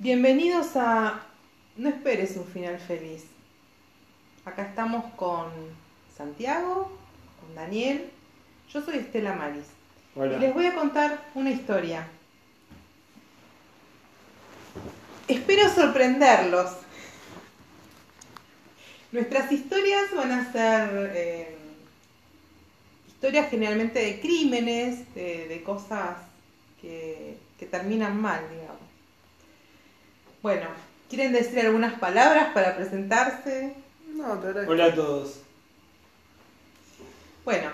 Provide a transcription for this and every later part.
Bienvenidos a No esperes un final feliz. Acá estamos con Santiago, con Daniel. Yo soy Estela Maris. Hola. Y les voy a contar una historia. Espero sorprenderlos. Nuestras historias van a ser eh, historias generalmente de crímenes, de, de cosas que, que terminan mal, digamos. Bueno, ¿quieren decir algunas palabras para presentarse? No, te agradezco. Hola a todos. Bueno,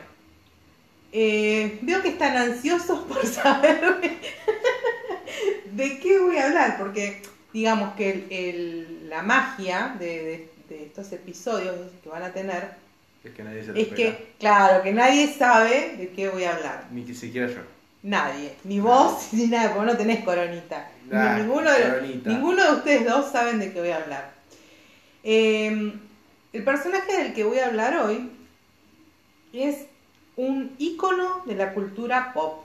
eh, veo que están ansiosos por saber de qué voy a hablar, porque digamos que el- el- la magia de, de- de estos episodios que van a tener Es que nadie se lo es espera. que, claro, que nadie sabe de qué voy a hablar. Ni que siquiera yo. Nadie, ni vos ni nada, porque no tenés coronita. Ni ninguno, de, coronita. ninguno de ustedes dos saben de qué voy a hablar. Eh, el personaje del que voy a hablar hoy es un ícono de la cultura pop.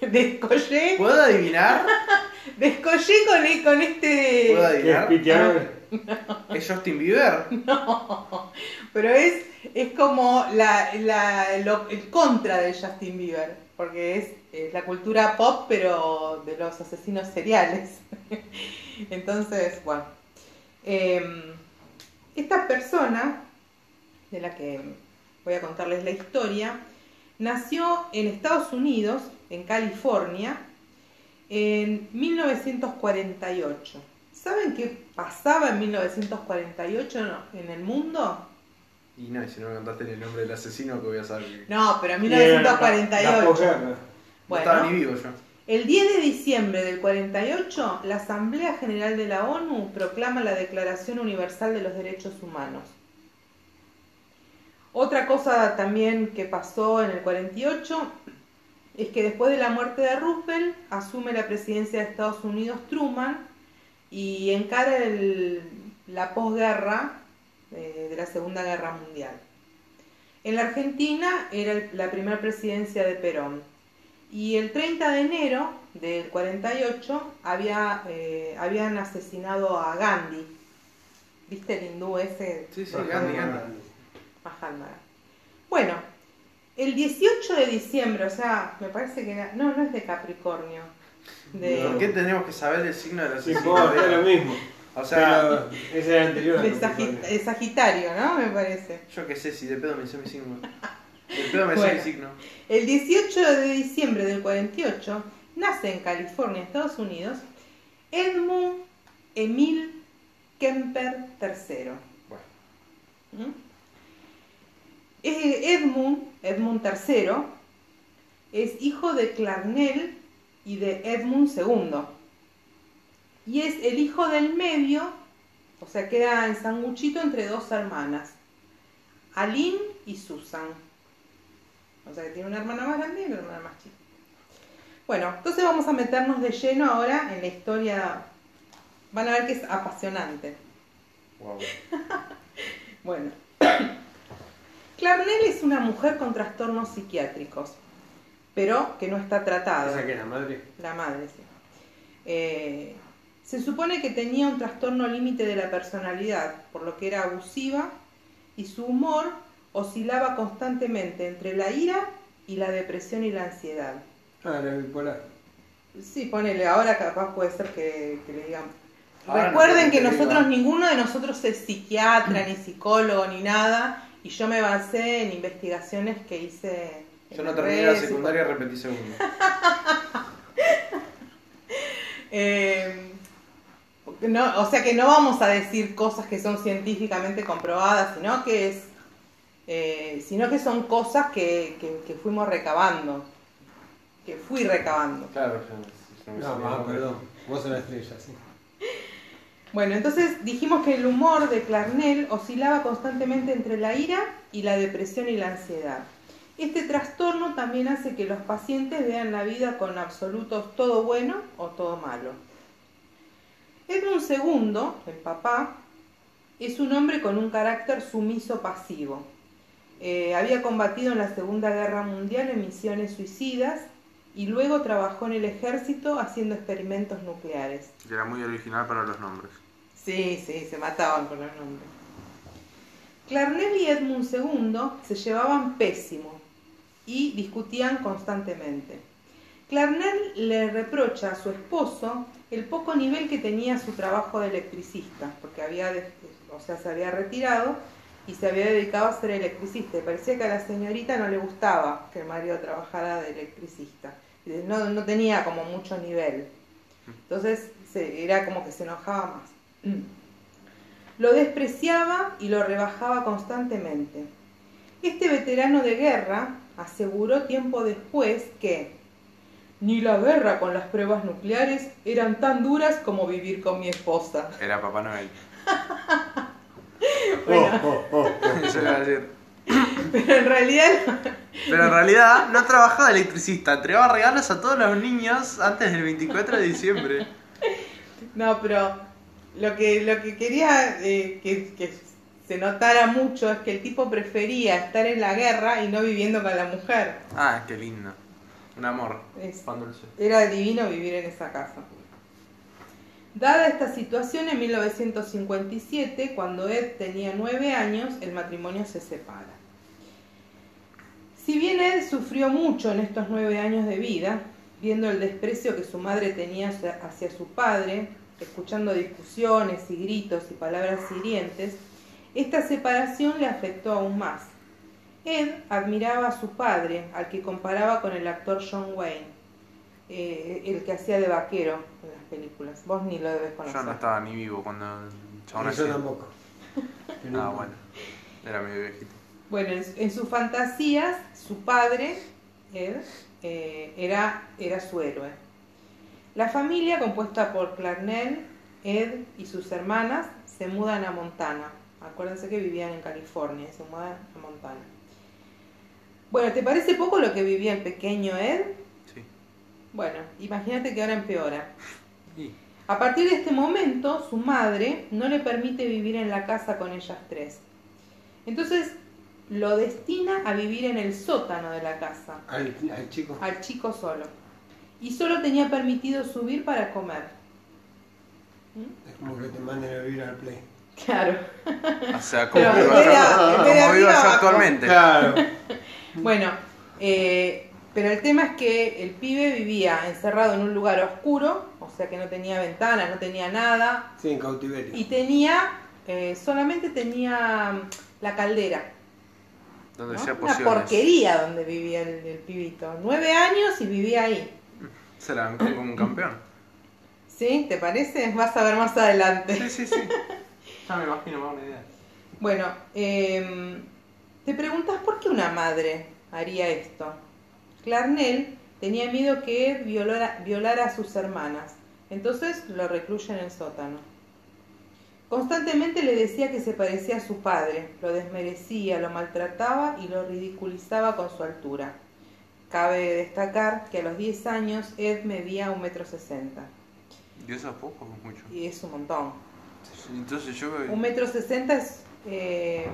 Descollé, ¿Puedo adivinar? descollé con, e- con este... ¿Puedo ¿Qué es adivinar? ¿Es Justin Bieber? No, pero es, es como la, la- el contra de Justin Bieber, porque es, es la cultura pop, pero de los asesinos seriales. Entonces, bueno, em, esta persona, de la que voy a contarles la historia, nació en Estados Unidos, en California, en 1948. ¿Saben qué pasaba en 1948 no- en el mundo? Y no, y si no me contaste ni el nombre del asesino, que voy a saber. No, pero en La- la 1948. posguerra. No Bueno, estaba ni vivo yo. el 10 de diciembre del 48, la Asamblea General de la ONU proclama la Declaración Universal de los Derechos Humanos. Otra cosa también que pasó en el 48 es que después de la muerte de Roosevelt asume la presidencia de Estados Unidos Truman y encara el- la posguerra eh, de la Segunda Guerra Mundial. En la Argentina era el- la primera presidencia de Perón. Y el 30 de enero del 48 había, eh, habían asesinado a Gandhi. ¿Viste el hindú ese? Sí, sí. Gandhi, Gandhi. Mahatma. Bueno, el 18 de diciembre, o sea, me parece que era, no, no es de Capricornio. De, ¿Por qué tenemos que saber el signo del Sí, asesino? por, es lo mismo. O sea, Pero ese era anterior. a de Capricornio. Sagi- de Sagitario, ¿no? Me parece. yo qué sé, si de pedo me sé mi signo. De pedo me Bueno. mi signo. El 18 de diciembre del 48 nace en California, Estados Unidos, Edmund Emil Kemper III. Bueno, ¿Mm? Edmund, Edmund III, es hijo de Clarnell y de Edmund II. Y es el hijo del medio, o sea, queda en sanguchito entre dos hermanas, Aline y Susan. O sea, que tiene una hermana más grande y una hermana más chica. Bueno, entonces vamos a meternos de lleno ahora en la historia. Van a ver que es apasionante. wow. Bueno, Clarnell es una mujer con trastornos psiquiátricos, pero que no está tratada. ¿Esa que es la madre? La madre, sí. Eh, se supone que tenía un trastorno límite de la personalidad, por lo que era abusiva y su humor oscilaba constantemente entre la ira y la depresión y la ansiedad. Ah, la bipolar. Sí, ponele, ahora capaz puede ser que, que le digan. Ahora Recuerden que nosotros, ninguno de nosotros es psiquiatra, ni psicólogo, ni nada, y yo me basé en investigaciones que hice. Yo no terminé la secundaria, repetí segundo. Eh, no, o sea que no vamos a decir cosas que son científicamente comprobadas, sino que es, eh, sino que son cosas que, que- que fuimos recabando, que fui recabando. Claro, yo, yo me No, sabía. mamá, perdón. Vos la estrella, sí. Bueno, entonces dijimos que el humor de Clarnell oscilaba constantemente entre la ira y la depresión y la ansiedad. Este trastorno también hace que los pacientes vean la vida con absolutos todo bueno o todo malo. Edmund II, el papá, es un hombre con un carácter sumiso pasivo. Eh, había combatido en la Segunda Guerra Mundial en misiones suicidas y luego trabajó en el ejército haciendo experimentos nucleares. Y era muy original para los nombres. Sí, sí, se mataban con los nombres. Clarnell y Edmund II se llevaban pésimo y discutían constantemente. Clarnell le reprocha a su esposo el poco nivel que tenía su trabajo de electricista, porque había, o sea, se había retirado y se había dedicado a ser electricista. Y parecía que a la señorita no le gustaba que el marido trabajara de electricista. No, no tenía como mucho nivel. Entonces era como que se enojaba más. Lo despreciaba y lo rebajaba constantemente. Este veterano de guerra aseguró tiempo después que ni la guerra con las pruebas nucleares eran tan duras como vivir con mi esposa. Era Papá Noel. Bueno. Oh, oh, oh, Eso iba a decir. Pero en realidad Pero en realidad no trabajaba de electricista, entregaba regalos a todos los niños antes del 24 de diciembre. No, pero lo que, lo que quería eh, que, que se notara mucho es que el tipo prefería estar en la guerra y no viviendo con la mujer. Ah, qué lindo. Un amor. Es- Pan dulce. Era divino vivir en esa casa. Dada esta situación, en 1957, cuando Ed tenía nueve años, el matrimonio se separa. Si bien Ed sufrió mucho en estos nueve años de vida, viendo el desprecio que su madre tenía hacia, hacia su padre, escuchando discusiones y gritos y palabras hirientes, esta separación le afectó aún más. Ed admiraba a su padre, al que comparaba con el actor John Wayne, eh, el que hacía de vaquero en las películas. Vos ni lo debes conocer. Yo no estaba ni vivo cuando el chabón Yo hacía. tampoco. Ah, bueno. Era medio viejito. Bueno, en, en sus fantasías, su padre, Ed, eh, era, era su héroe. La familia, compuesta por Clarnell, Ed y sus hermanas, se mudan a Montana. Acuérdense que vivían en California, se mudan a Montana. Bueno, ¿te parece poco lo que vivía el pequeño Ed? Sí. Bueno, imagínate que ahora empeora. Y A partir de este momento, su madre no le permite vivir en la casa con ellas tres. Entonces, lo destina a vivir en el sótano de la casa, Al, al chico. al chico solo. Y solo tenía permitido subir para comer. ¿Mm? Es como que te manden a vivir al play. Claro. O sea, como Pero de como abajo. actualmente. Claro. Bueno, eh, pero el tema es que el pibe vivía encerrado en un lugar oscuro, o sea que no tenía ventanas, no tenía nada, Sí, en cautiverio. y tenía, eh, solamente tenía mm, la caldera. Donde ¿no? sea Una pociones. porquería donde vivía el, el pibito. Nueve años y vivía ahí. Se la como un campeón. ¿Sí? ¿Te parece? Vas a ver más adelante. Sí, sí, sí. Ya me imagino, me hago una idea. Bueno, em, te preguntas por qué una madre haría esto. Clarnell tenía miedo que Ed violara, violara a sus hermanas, entonces lo recluye en el sótano. Constantemente le decía que se parecía a su padre, lo desmerecía, lo maltrataba y lo ridiculizaba con su altura. Cabe destacar que a los 10 años Ed medía un metro sesenta ¿Y eso es poco o mucho? y es un montón. Entonces yo. Un metro sesenta es eh,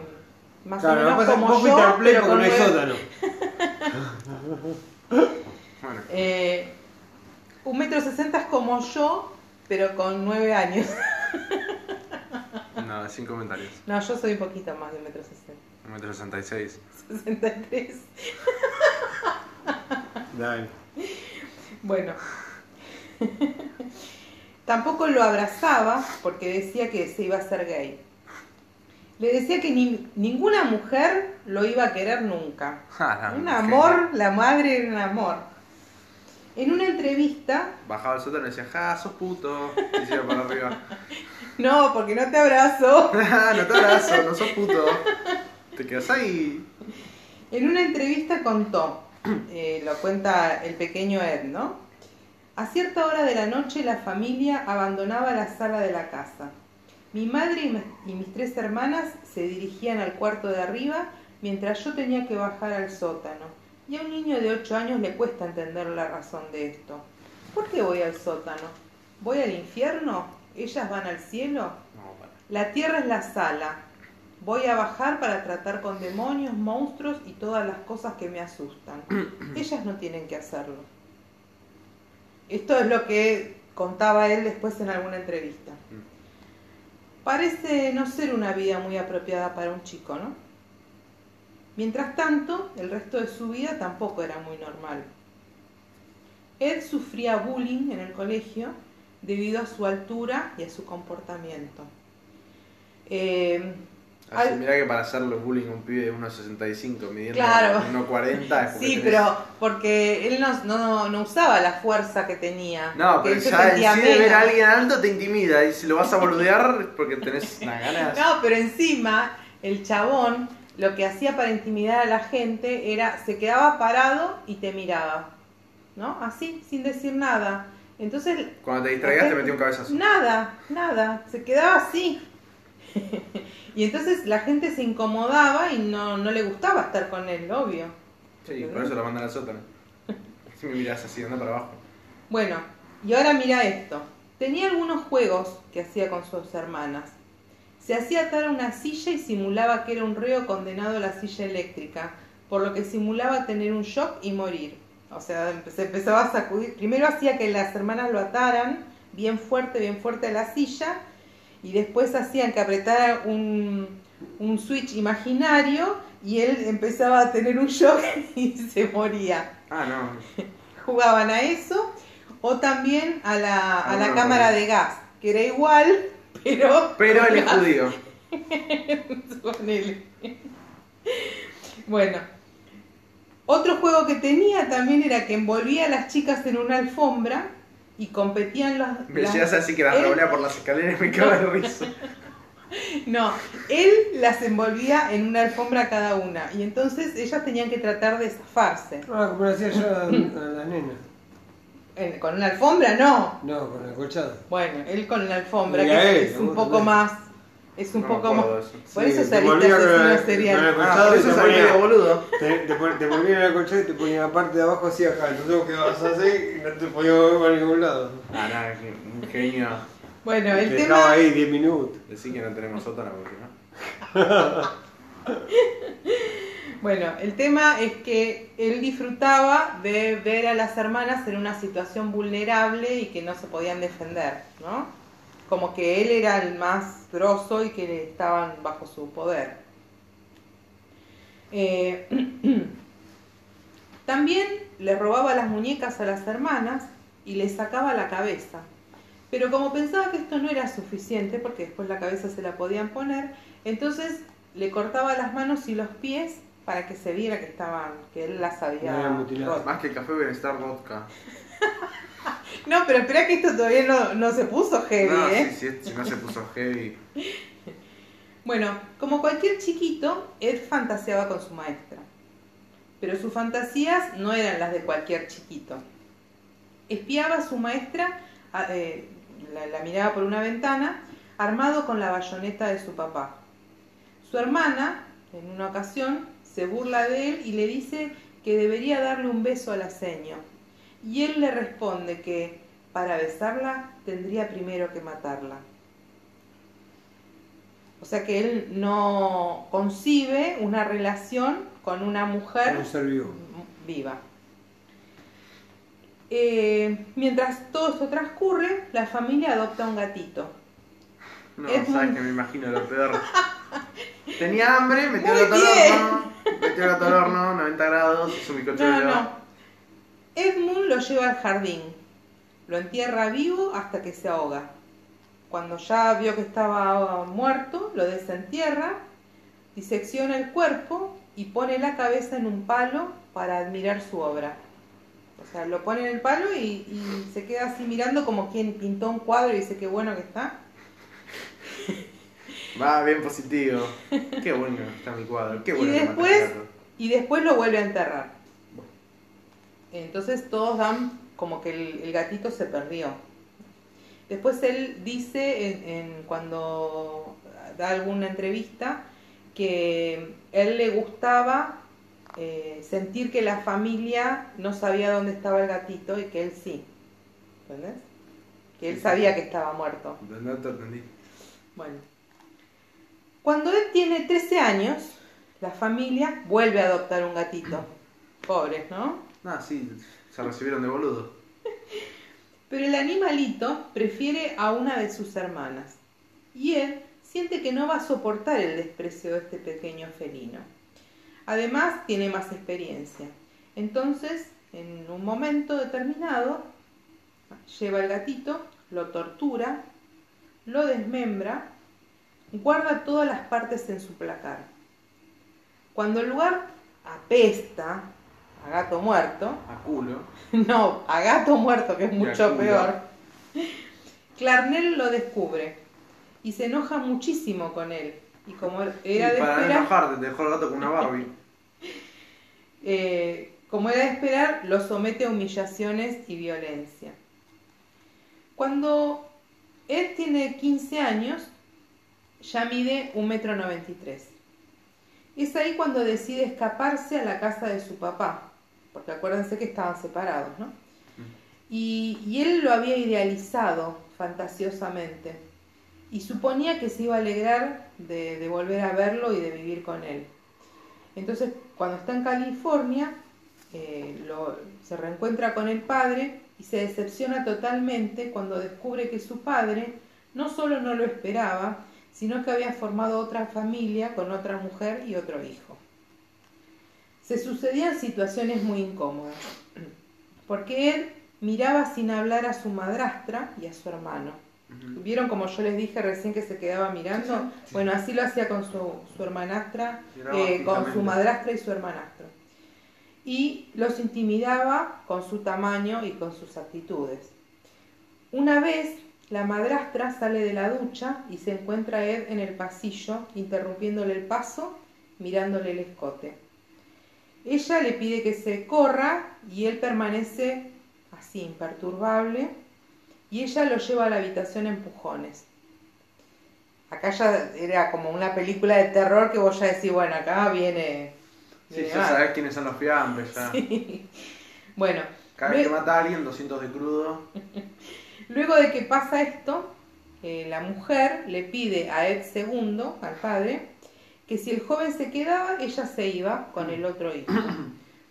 más Claro, o menos pasa como vos yo, al play pero porque con no hay nueve- sótano. Bueno, Eh, un metro sesenta es como yo, pero con nueve años. nada, sin comentarios. No, yo soy un poquito más de un metro sesenta. Un metro sesenta y seis. Sesenta y tres. Dale. Bueno. Tampoco lo abrazaba porque decía que se iba a ser gay. Le decía que ni- ninguna mujer lo iba a querer nunca. Ah, Un amor, la madre era un amor. En una entrevista, Bajaba al sótano y decía, ja, sos puto. Y se iba para arriba. no, porque no te abrazo. "Ah, no te abrazo, no sos puto. Te quedas ahí. En una entrevista contó, eh, lo cuenta el pequeño Ed, ¿no? A cierta hora de la noche la familia abandonaba la sala de la casa. Mi madre y, mi- y mis tres hermanas se dirigían al cuarto de arriba mientras yo tenía que bajar al sótano. Y a un niño de 8 años le cuesta entender la razón de esto. ¿Por qué voy al sótano? ¿Voy al infierno? ¿Ellas van al cielo? La tierra es la sala. Voy a bajar para tratar con demonios, monstruos y todas las cosas que me asustan. Ellas no tienen que hacerlo. Esto es lo que contaba él después en alguna entrevista. Parece no ser una vida muy apropiada para un chico, ¿no? Mientras tanto, el resto de su vida tampoco era muy normal. Él sufría bullying en el colegio debido a su altura y a su comportamiento. Eh, Así, Al- mirá que para hacerle bullying a un pibe de 1,65 midiendo Claro. 1,40 es porque sí, tenés- pero porque él no, no, no usaba la fuerza que tenía. No, pero ya en sí de ver a alguien alto te intimida y si lo vas a boludear porque tenés unas ganas. No, pero encima el chabón lo que hacía para intimidar a la gente era se quedaba parado y te miraba, ¿no? Así, sin decir nada. Entonces, Cuando te distraigas te metí un cabezazo. nada, nada, se quedaba así. y entonces la gente se incomodaba y no, no le gustaba estar con él, obvio. Sí, por eso lo mandan al sótano. Si me miras así, anda para abajo. Bueno, y ahora mira esto. Tenía algunos juegos que hacía con sus hermanas. Se hacía atar a una silla y simulaba que era un reo condenado a la silla eléctrica, por lo que simulaba tener un shock y morir. O sea, se empezaba a sacudir. Primero hacía que las hermanas lo ataran bien fuerte, bien fuerte a la silla, y después hacían que apretara un, un switch imaginario y él empezaba a tener un shock y se moría Ah, no. jugaban a eso o también a la, a Ah, la bueno, cámara de gas, que era igual, pero... Pero él es judío. Bueno, otro juego que tenía también era que envolvía a las chicas en una alfombra y competían las... Me las- llegas así que las él- por las escaleras y me cago de risa. No, él las envolvía en una alfombra cada una y entonces ellas tenían que tratar de zafarse. Ah, como le hacía yo a, a las nenas. Con una alfombra no, No, con el colchado. Bueno, él con la alfombra, Mira que él, es un poco más. Es un No poco más. Por eso asesino el- serial. Ah, por eso te salí ponía- medio boludo. Te, te, te ponían en el colchado y te ponía la parte de abajo así acá. Entonces vos quedabas así y no te podías mover para ningún lado. Ah, nada, que un genio. Bueno, el Te tema. Estaba ahí 10 minutos. Decir que no tenemos sótano porque no. Bueno, el tema es que él disfrutaba de ver a las hermanas en una situación vulnerable y que no se podían defender, ¿no? Como que él era el más grosso y que estaban bajo su poder. Eh, también le robaba las muñecas a las hermanas y les sacaba la cabeza. Pero como pensaba que esto no era suficiente, porque después la cabeza se la podían poner, entonces le cortaba las manos y los pies para que se viera que estaban, que él las había No mutilado. Más que café bienestar vodka. No, pero espera que esto todavía no, no se puso heavy, no, ¿eh? si, si, si no se puso heavy. Bueno, como cualquier chiquito, Ed fantaseaba con su maestra. Pero sus fantasías no eran las de cualquier chiquito. Espiaba a su maestra, eh, la, la miraba por una ventana, armado con la bayoneta de su papá. Su hermana, en una ocasión, se burla de él y le dice que debería darle un beso a la seño. Y él le responde que para besarla tendría primero que matarla. O sea que él no concibe una relación con una mujer Un ser vivo. viva. Eh, mientras todo esto transcurre, la familia adopta un gatito. No, Es sabes que me imagino lo peor. Tenía hambre, metió el gato al horno. Metió el gato al horno, 90 grados, No, de no. Edmund lo lleva al jardín. Lo entierra vivo hasta que se ahoga. Cuando ya vio que estaba muerto, lo desentierra, disecciona el cuerpo y pone la cabeza en un palo para admirar su obra. O sea, lo pone en el palo y, y se queda así mirando como quien pintó un cuadro y dice qué bueno que está. Va, bien positivo. Qué bueno que está mi cuadro. Qué Y bueno mataste después- y después lo vuelve a enterrar. Entonces todos dan como que el, el gatito se perdió. Después él dice en, en- cuando da alguna entrevista que él le gustaba eh, sentir que la familia no sabía dónde estaba el gatito y que él sí. ¿Entendés? Que él sabía que estaba muerto. Bueno. Cuando él tiene 13 años, la familia vuelve a adoptar un gatito. Pobres, ¿no? Ah, sí, se recibieron de boludo. Pero el animalito prefiere a una de sus hermanas y él siente que no va a soportar el desprecio de este pequeño felino. Además, tiene más experiencia. Entonces, en un momento determinado, lleva el gatito, lo tortura, lo desmembra, guarda todas las partes en su placar. Cuando el lugar apesta a gato muerto, A culo. no, a gato muerto, que es mucho peor, Clarnell lo descubre y se enoja muchísimo con él. Y como era Y de para esperar, enojarte, te dejó el gato con una Barbie. eh, como era de esperar, lo somete a humillaciones y violencia. Cuando Ed tiene 15 años, ya mide 1,93 metro. Es ahí cuando decide escaparse a la casa de su papá, porque acuérdense que estaban separados, ¿no? Y, y él lo había idealizado fantasiosamente y suponía que se iba a alegrar de, de volver a verlo y de vivir con él. Entonces, cuando está en California, eh, lo- se reencuentra con el padre y se decepciona totalmente cuando descubre que su padre no solo no lo esperaba, sino que había formado otra familia con otra mujer y otro hijo. Se sucedían situaciones muy incómodas, porque él miraba sin hablar a su madrastra y a su hermano. ¿Vieron como yo les dije recién que se quedaba mirando? Bueno, así lo hacía con su, su hermanastra, eh, con su madrastra y su hermanastro. Y los intimidaba con su tamaño y con sus actitudes. Una vez, la madrastra sale de la ducha y se encuentra a Ed en el pasillo, interrumpiéndole el paso, mirándole el escote. Ella le pide que se corra y él permanece así, imperturbable, y ella lo lleva a la habitación a empujones. Acá ya era como una película de terror que vos ya decís, bueno, acá viene... Sí, ya sabés quiénes son los fiambres ya. Bueno, Cada vez que mata a alguien, 200 de crudo. luego de que pasa esto, eh, la mujer le pide a Ed II, al padre, que si el joven se quedaba, ella se iba con el otro hijo.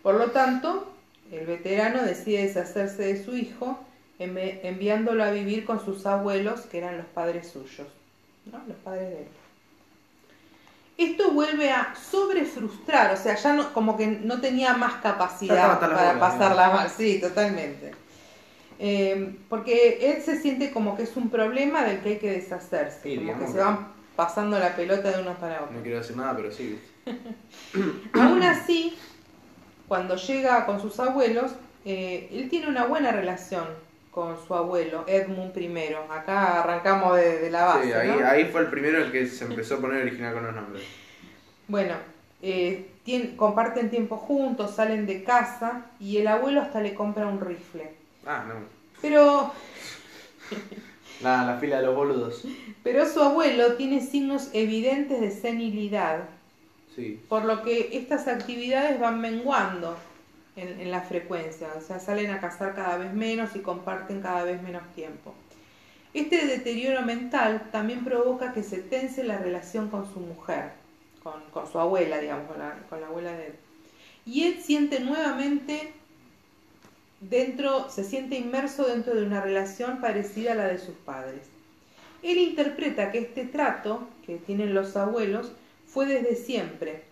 Por lo tanto, el veterano decide deshacerse de su hijo, envi- enviándolo a vivir con sus abuelos, que eran los padres suyos, ¿no? los padres de él. Esto vuelve a sobrefrustrar, o sea, ya no, como que no tenía más capacidad para pasarla mal, sí, totalmente. Eh, porque él se siente como que es un problema del que hay que deshacerse, Sí, como que se van pasando la pelota de unos para otros. No quiero decir nada, pero sí. Aún así, cuando llega con sus abuelos, eh, él tiene una buena relación con su abuelo, Edmund I. Acá arrancamos de, de la base. Sí, ahí, ¿no? ahí fue el primero el que se empezó a poner original con los nombres. Bueno, eh, comparten tiempo juntos, salen de casa y el abuelo hasta le compra un rifle. Ah, no. Pero, La, la fila de los boludos. pero su abuelo tiene signos evidentes de senilidad, Sí. por lo que estas actividades van menguando en, en la frecuencia, o sea, salen a cazar cada vez menos y comparten cada vez menos tiempo. Este deterioro mental también provoca que se tense la relación con su mujer, con, con su abuela, digamos, con la, con la abuela de él. Y él siente nuevamente dentro, se siente inmerso dentro de una relación parecida a la de sus padres. Él interpreta que este trato que tienen los abuelos fue desde siempre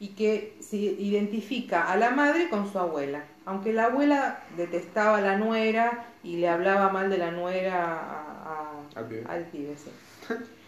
y que se identifica a la madre con su abuela. Aunque la abuela detestaba a la nuera y le hablaba mal de la nuera a- a- Al pibe. al pibe, sí.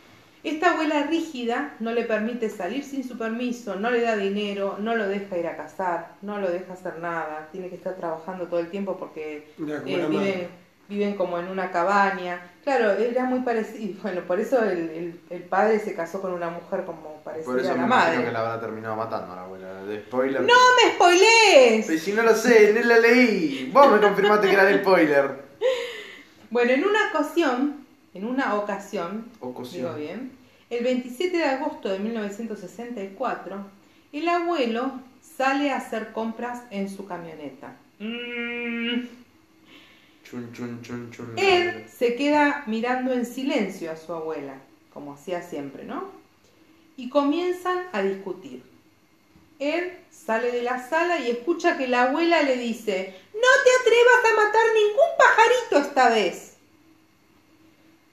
Esta abuela rígida no le permite salir sin su permiso, no le da dinero, no lo deja ir a cazar, no lo deja hacer nada, tiene que estar trabajando todo el tiempo porque eh, viven, como en una cabaña. Claro, era muy parecido, bueno, por eso el, el- el padre se casó con una mujer como parecida Por eso a me la imagino madre. que la habrá terminado matando a la abuela. De spoiler. ¡No me spoilees! Pero si no lo sé, no la leí. Vos me confirmaste que era el spoiler. Bueno, en una ocasión, en una ocasión, Ocasión. digo bien, el 27 de agosto de 1964, el abuelo sale a hacer compras en su camioneta. Mm. Chun, chun, chun, chun. Él se queda mirando en silencio a su abuela, como hacía siempre, ¿no? Y comienzan a discutir. Él sale de la sala y escucha que la abuela le dice, no te atrevas a matar ningún pajarito esta vez.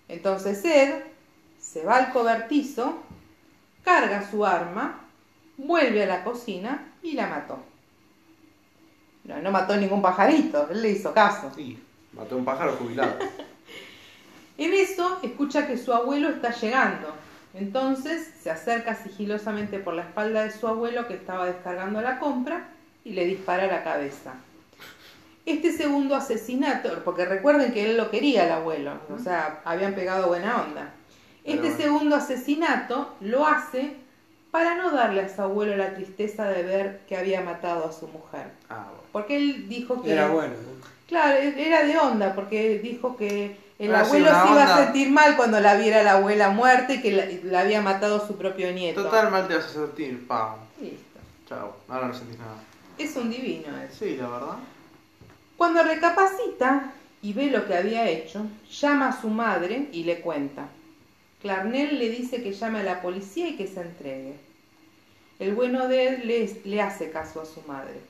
Entonces Ed se va al cobertizo, carga su arma, vuelve a la cocina y la mató. No, no mató ningún pajarito, él le hizo caso. Sí, mató a un pájaro jubilado. En eso escucha que su abuelo está llegando. Entonces se acerca sigilosamente por la espalda de su abuelo que estaba descargando la compra y le dispara a la cabeza. Este segundo asesinato, porque recuerden que él lo quería el abuelo, o sea, habían pegado buena onda. Este bueno. segundo asesinato lo hace para no darle a su abuelo la tristeza de ver que había matado a su mujer. Ah, bueno. Porque él dijo que... Era bueno. ¿no? Claro, era de onda, porque dijo que el abuelo se iba a sentir mal cuando la viera la abuela muerta y que la, la había matado su propio nieto. Total mal te vas a sentir, pam. Listo. Chao, ahora no sentís nada. Es un divino él. Sí, la verdad. Cuando recapacita y ve lo que había hecho, llama a su madre y le cuenta. Clarnell le dice que llame a la policía y que se entregue. El bueno de él le, le hace caso a su madre.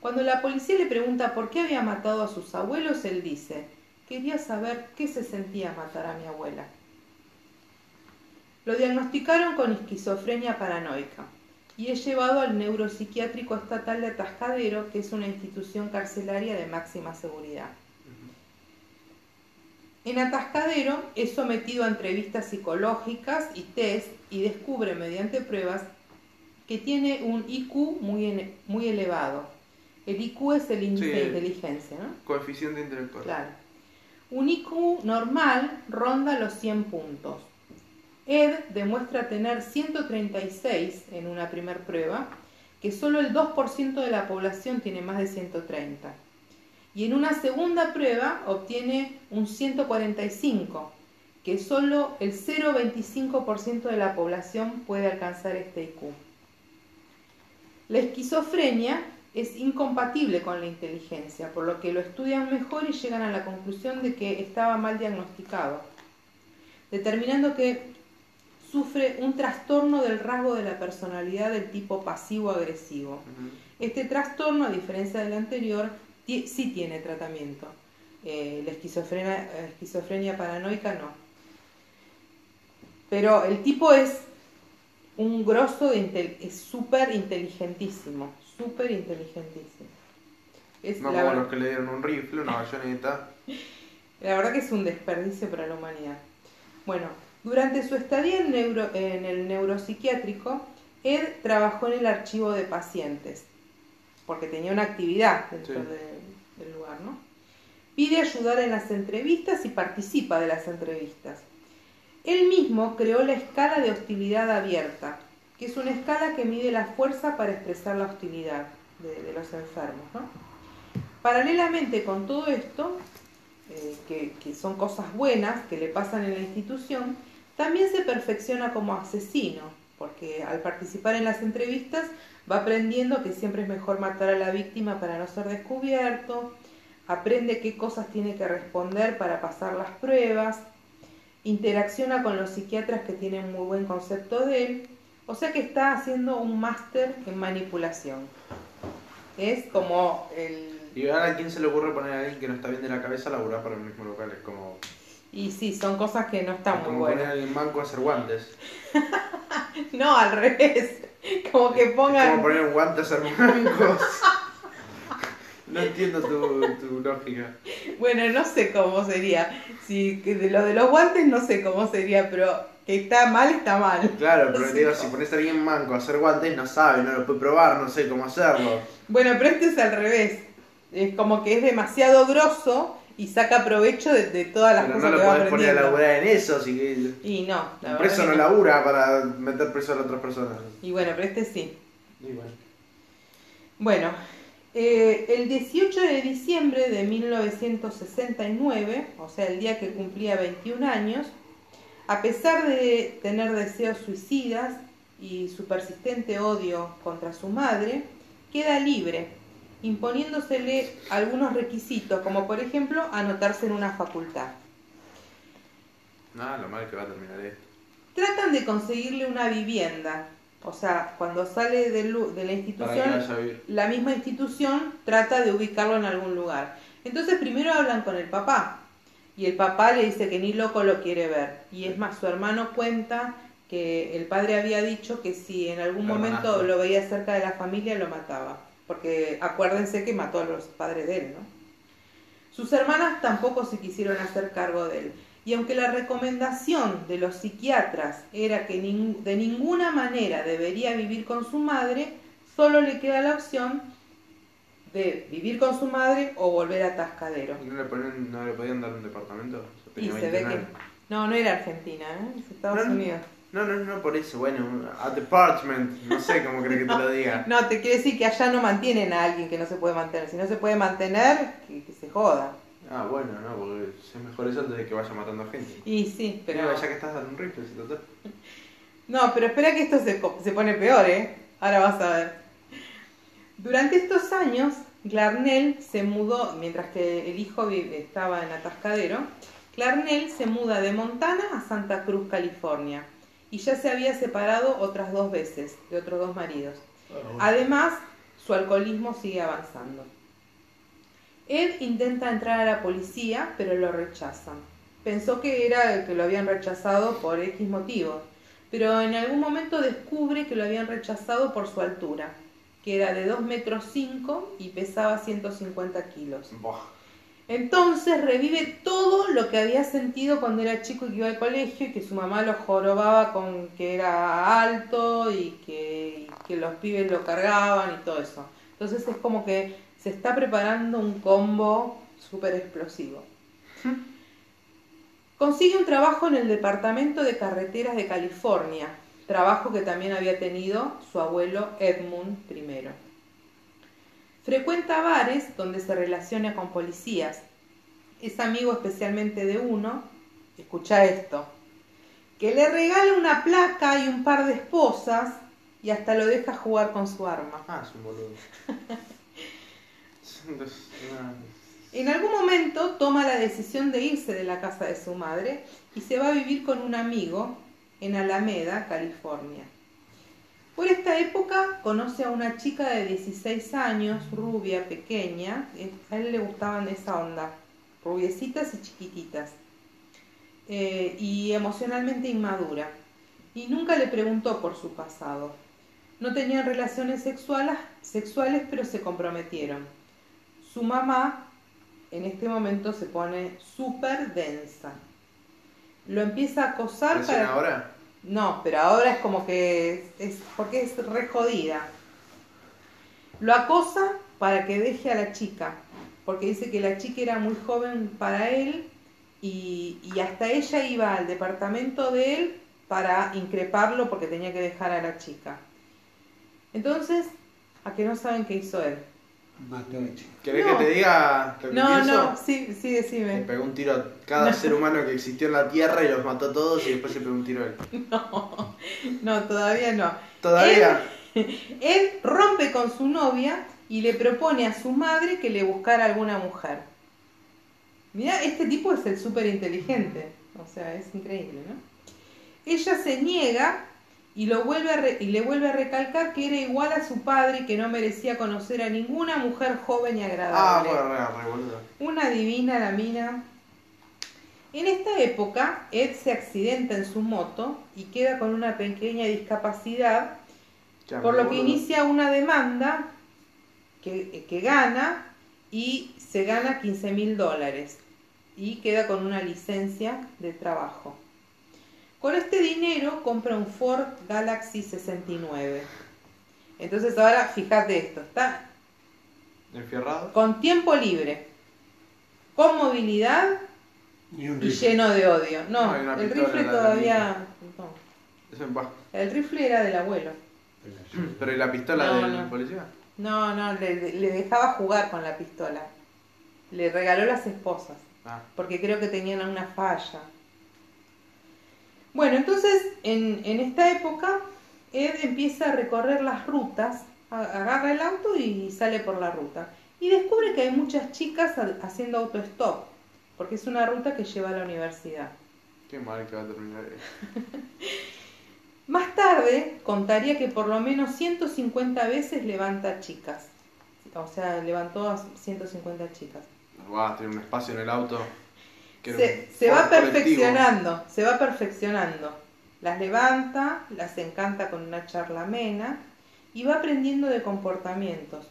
Cuando la policía le pregunta por qué había matado a sus abuelos, él dice, quería saber qué se sentía matar a mi abuela. Lo diagnosticaron con esquizofrenia paranoica y es llevado al neuropsiquiátrico estatal de Atascadero, que es una institución carcelaria de máxima seguridad. En Atascadero es sometido a entrevistas psicológicas y test y descubre mediante pruebas que tiene un IQ muy, muy elevado. El IQ es el índice Sí, de el- inteligencia, ¿no? Coeficiente intelectual. Claro. Un IQ normal ronda los 100 puntos. Ed demuestra tener 136 en una primer prueba, que solo el 2% de la población tiene más de 130. Y en una segunda prueba obtiene un 145, que solo el 0,25% de la población puede alcanzar este IQ. La esquizofrenia es incompatible con la inteligencia, por lo que lo estudian mejor y llegan a la conclusión de que estaba mal diagnosticado, determinando que sufre un trastorno del rasgo de la personalidad del tipo pasivo-agresivo. Este trastorno, a diferencia del anterior, sí tiene tratamiento. Eh, la esquizofrenia, esquizofrenia paranoica no. Pero el tipo es un grosso, de es súper inteligentísimo, súper inteligentísimo. Es No la, como los que le dieron un rifle, una bayoneta. la verdad que es un desperdicio para la humanidad. Bueno, durante su estadía en, neuro- en el neuropsiquiátrico, Ed trabajó en el archivo de pacientes, porque tenía una actividad dentro Sí. de- del lugar, ¿no? Pide ayudar en las entrevistas y participa de las entrevistas. Él mismo creó la escala de hostilidad abierta, que es una escala que mide la fuerza para expresar la hostilidad de, de los enfermos, ¿no? Paralelamente con todo esto, eh, que, que son cosas buenas que le pasan en la institución, también se perfecciona como asesino, porque al participar en las entrevistas va aprendiendo que siempre es mejor matar a la víctima para no ser descubierto, aprende qué cosas tiene que responder para pasar las pruebas, interacciona con los psiquiatras que tienen muy buen concepto de él, o sea que está haciendo un máster en manipulación. Es como el... Y ahora a quién se le ocurre poner a alguien que no está bien de la cabeza a laburar para el mismo local. Es como, Y sí, son cosas que no están muy como poner buenas. a alguien manco a hacer guantes. No, al revés. Como que Es como pongan... poner un guante a hacer mancos. No entiendo tu, tu lógica. Bueno, no sé cómo sería. Si que de lo de los guantes no sé cómo sería, pero que está mal, está mal. Claro, pero te digo, si pones a alguien manco a hacer guantes, no sabe, no lo puede probar, no sé cómo hacerlo. Bueno, pero este es al revés. Es como que es demasiado grosso y saca provecho de, de todas las Pero no cosas lo que va podés poner a aprendiendo. laburar en eso, así que Y no, la un verdad preso que no no. labura para meter preso a las otras personas. Y bueno, pero este sí. Y bueno. Bueno, eh, el 18 de diciembre de 1969, o sea, el día que cumplía 21 años, a pesar de tener deseos suicidas y su persistente odio contra su madre, queda libre, imponiéndosele algunos requisitos, como por ejemplo anotarse en una facultad. Nada, lo mal que va a terminar esto. Tratan de conseguirle una vivienda, o sea, cuando sale lu- de la institución, la misma institución trata de ubicarlo en algún lugar. Entonces primero hablan con el papá y el papá le dice que ni loco lo quiere ver. Y es más, su hermano cuenta que el padre había dicho que si en algún El momento lo veía cerca de la familia lo mataba. Porque acuérdense que mató a los padres de él, ¿no? Sus hermanas tampoco se quisieron hacer cargo de él. Y aunque la recomendación de los psiquiatras era que de ninguna manera debería vivir con su madre, solo le queda la opción de vivir con su madre o volver a Tascadero. ¿No le, ponen- no le podían dar un departamento? Y se ve 29. que... No, no era Argentina, ¿eh? es Estados no. Unidos. No, no, no, por eso, bueno, a department, no sé cómo crees que te lo diga. No, te quiero decir que allá no mantienen a alguien que no se puede mantener. Si no se puede mantener, que, que se joda. Ah, bueno, no, porque es mejor eso antes de que vaya matando gente. Y sí, pero... Pero ya que estás dando un rifle, si total. No, pero espera que esto se, se pone peor, ¿eh? Ahora vas a ver. Durante estos años, Clarnell se mudó, mientras que el hijo estaba en Atascadero, Clarnell se muda de Montana a Santa Cruz, California, y ya se había separado otras dos veces de otros dos maridos. Además, su alcoholismo sigue avanzando. Ed intenta entrar a la policía, pero lo rechazan. Pensó que era que lo habían rechazado por X motivos, pero en algún momento descubre que lo habían rechazado por su altura, que era de 2 metros 5 y pesaba 150 kilos. Buah. Entonces revive todo lo que había sentido cuando era chico y que iba al colegio y que su mamá lo jorobaba con que era alto y que, los pibes lo cargaban y todo eso. Entonces es como que se está preparando un combo súper explosivo. Consigue un trabajo en el Departamento de Carreteras de California, trabajo que también había tenido su abuelo Edmund I. Frecuenta bares donde se relaciona con policías. Es amigo especialmente de uno, escucha esto, que le regala una placa y un par de esposas y hasta lo deja jugar con su arma. Ah, es un boludo. En algún momento toma la decisión de irse de la casa de su madre y se va a vivir con un amigo en Alameda, California. Por esta época conoce a una chica de 16 años, rubia, pequeña, a él le gustaban esa onda, rubiecitas y chiquititas, eh, y emocionalmente inmadura, y nunca le preguntó por su pasado. No tenían relaciones sexuales, sexuales pero se comprometieron. Su mamá en este momento se pone súper densa. Lo empieza a acosar ¿Recién para... ahora? No, pero ahora es como que es, porque es re jodida. Lo acosa para que deje a la chica, porque dice que la chica era muy joven para él y, y hasta ella iba al departamento de él para increparlo porque tenía que dejar a la chica. Entonces, ¿a que no saben qué hizo él? Chica. ¿Querés No. que te diga lo que No, pienso? no, sí, sí, Le decime. pegó un tiro a cada ser humano que existió en la Tierra y los mató a todos y después se pegó un tiro a él. No, no, todavía no. ¿Todavía? Él rompe con su novia y le propone a su madre que le buscara alguna mujer. Mira, este tipo es el súper inteligente. O sea, es increíble, ¿no? Ella se niega y, lo vuelve a re- y le vuelve a recalcar que era igual a su padre y que no merecía conocer a ninguna mujer joven y Ah, agradable. bueno, re, re, boludo. Una divina la mina. En esta época, Ed se accidenta en su moto y queda con una pequeña discapacidad Ya, por lo que inicia una demanda que, que gana y se gana 15 mil dólares y queda con una licencia de trabajo. Con este dinero compra un Ford Galaxy 69. Entonces ahora fíjate esto, está ¿Enfierrado? con tiempo libre, con movilidad Y un y rifle. lleno de odio. No, No, hay una el pistola rifle en la todavía... no. Eso en paz. El rifle era del abuelo. ¿Pero y la pistola No, del no. policía? No, no, le, le dejaba jugar con la pistola. Le regaló las esposas, Ah, porque creo que tenían una falla. Bueno, entonces en, en esta época Ed empieza a recorrer las rutas, agarra el auto y sale por la ruta. Y descubre que hay muchas chicas ha- haciendo autostop, porque es una ruta que lleva a la universidad. qué mal que va a terminar. Más tarde contaría que por lo menos 150 veces levanta chicas. O sea, levantó a 150 chicas. va a tener un espacio en el auto. Que Se, va colectivo. perfeccionando, se va perfeccionando. Las levanta, las encanta con una charla amena y va aprendiendo de comportamientos.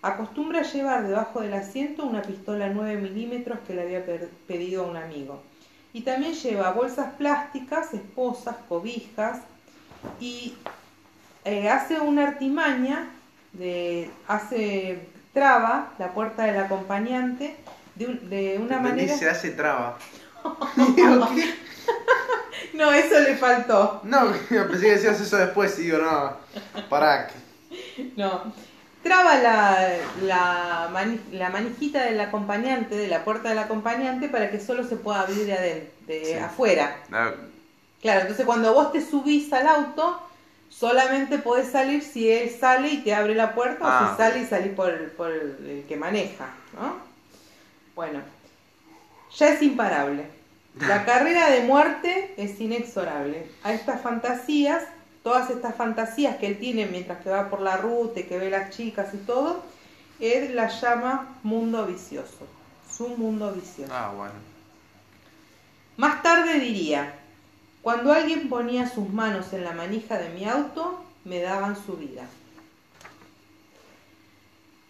Acostumbra llevar debajo del asiento una pistola 9 milímetros que le había pedido a un amigo. Y también lleva bolsas plásticas, esposas, cobijas y eh, hace una artimaña, de, hace traba la puerta del acompañante de, un- de una manera... se hace traba. Digo, ¿qué? No, eso le faltó. No, pensé que decías eso después y digo, no, pará. No. Traba la, la, mani- la manijita del acompañante, de la puerta del acompañante, para que solo se pueda abrir de, de Sí. afuera. no, Claro, entonces cuando vos te subís al auto, solamente podés salir si él sale y te abre la puerta o Ah, si sale y salís por, por el que maneja, ¿no? Bueno, ya es imparable. La carrera de muerte es inexorable. A estas fantasías, todas estas fantasías que él tiene mientras que va por la ruta y que ve las chicas y todo, él las llama mundo vicioso. Su mundo vicioso. Ah, bueno. Más tarde diría, cuando alguien ponía sus manos en la manija de mi auto, me daban su vida.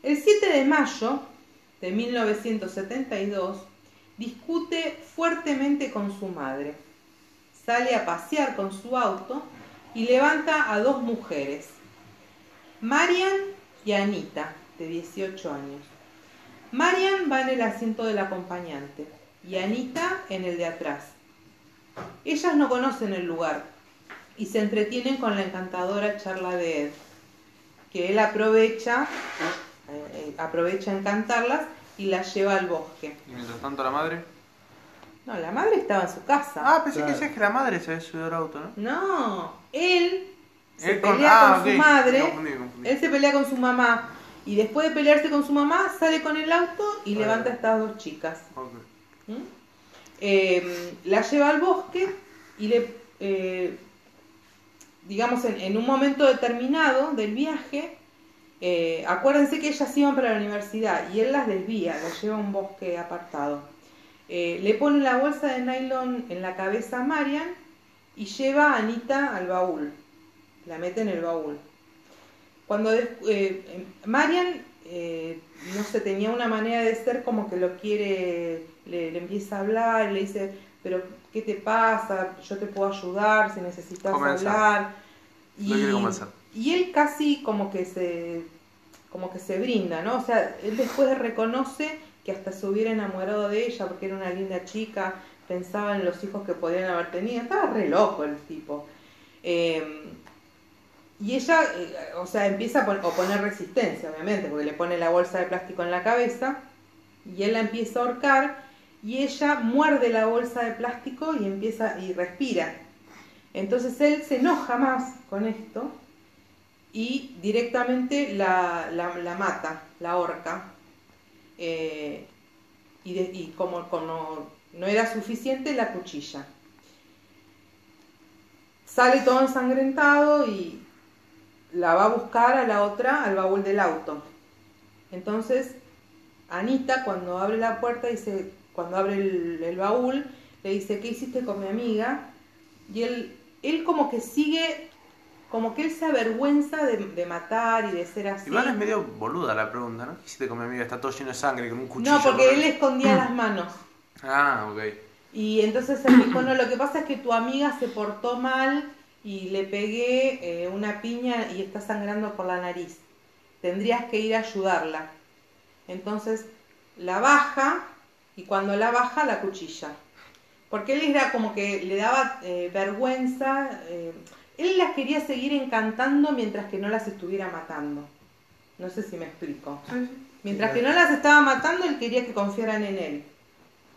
El 7 de mayo de 1972 discute fuertemente con su madre. Sale a pasear con su auto y levanta a dos mujeres, Marian y Anita, de 18 años. Marian va en el asiento del acompañante y Anita en el de atrás. Ellas no conocen el lugar y se entretienen con la encantadora charla de Ed, que él aprovecha, eh, eh, aprovecha a encantarlas y las lleva al bosque. Y mientras tanto la madre. No, la madre estaba en su casa. Ah, pensé Claro. que decías que la madre se había subido al auto, ¿no? No, él se Él con- pelea ah, con su madre, confundí, confundí. él se pelea con su mamá y después de pelearse con su mamá sale con el auto y Ah. levanta a estas dos chicas. Ok. ¿Mm? Eh, la lleva al bosque y le, eh, digamos, en, en un momento determinado del viaje, eh, acuérdense que ellas iban para la universidad y él las desvía, las lleva a un bosque apartado. Eh, le pone la bolsa de nylon en la cabeza a Marian y lleva a Anita al baúl, la mete en el baúl. Cuando eh, Marian, eh, no sé, tenía una manera de ser como que lo quiere, le, le empieza a hablar, le dice, pero ¿qué te pasa? Yo te puedo ayudar si necesitas Comenzar. hablar. Lo quiere comenzar. Y él casi como que se como que se brinda, ¿no? O sea, él después reconoce que hasta se hubiera enamorado de ella porque era una linda chica, pensaba en los hijos que podían haber tenido, estaba re loco el tipo. Eh, y ella, eh, o sea, empieza a pon- poner resistencia, obviamente, porque le pone la bolsa de plástico en la cabeza y él la empieza a ahorcar y ella muerde la bolsa de plástico y empieza y respira. Entonces él se enoja más con esto y directamente la, la- mata, la horca. Eh, y como, como no era suficiente, la cuchilla. Sale todo ensangrentado y la va a buscar a la otra al baúl del auto. Entonces, Anita cuando abre la puerta dice, cuando abre el, el baúl, le dice, ¿qué hiciste con mi amiga? Y él, él como que sigue, como que él se avergüenza de, de matar y de ser así. Igual es medio boluda la pregunta, ¿no? ¿Qué hiciste con mi amiga? Está todo lleno de sangre, con un cuchillo. No, porque por- él escondía las manos. Ah, ok. Y entonces él dijo, no, lo que pasa es que tu amiga se portó mal y le pegué eh, una piña y está sangrando por la nariz. Tendrías que ir a ayudarla. Entonces la baja y cuando la baja la cuchilla. Porque él era como que le daba eh, vergüenza. eh, él las quería seguir encantando mientras que no las estuviera matando. No sé si me explico. Mientras que no las estaba matando, él quería que confiaran en él.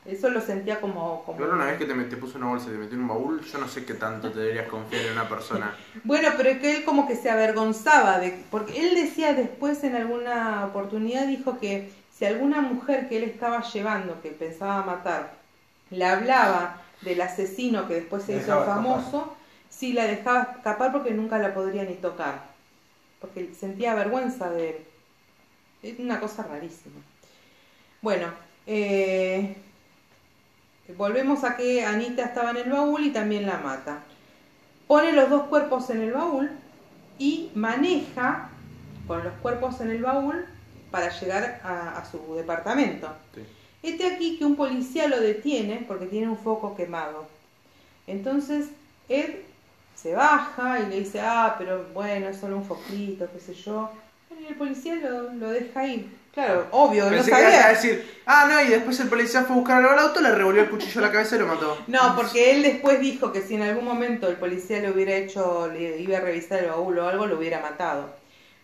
Eso lo sentía como... como... Igual una vez que te, puso una bolsa y te metió en un baúl, yo no sé qué tanto te deberías confiar en una persona. Bueno, pero es que él como que se avergonzaba de... Porque él decía después en alguna oportunidad, dijo que si alguna mujer que él estaba llevando, que pensaba matar, le hablaba del asesino que después se hizo famoso, sí la dejaba escapar porque nunca la podría ni tocar. Porque sentía vergüenza de él. Es una cosa rarísima. Bueno, Eh, volvemos a que Anita estaba en el baúl y también la mata. Pone los dos cuerpos en el baúl y maneja con los cuerpos en el baúl para llegar a, a su departamento. Sí. Este aquí que un policía lo detiene porque tiene un foco quemado. Entonces Ed se baja y le dice, ah, pero bueno, es solo un foquito, qué sé yo. Y el policía lo, lo deja ir. Claro, obvio, no que sabía. decir, ah, no, y después el policía fue a buscar al auto, le revolvió el cuchillo a la cabeza y lo mató. No, porque él después dijo que si en algún momento el policía le hubiera hecho, le iba a revisar el baúl o algo, lo hubiera matado.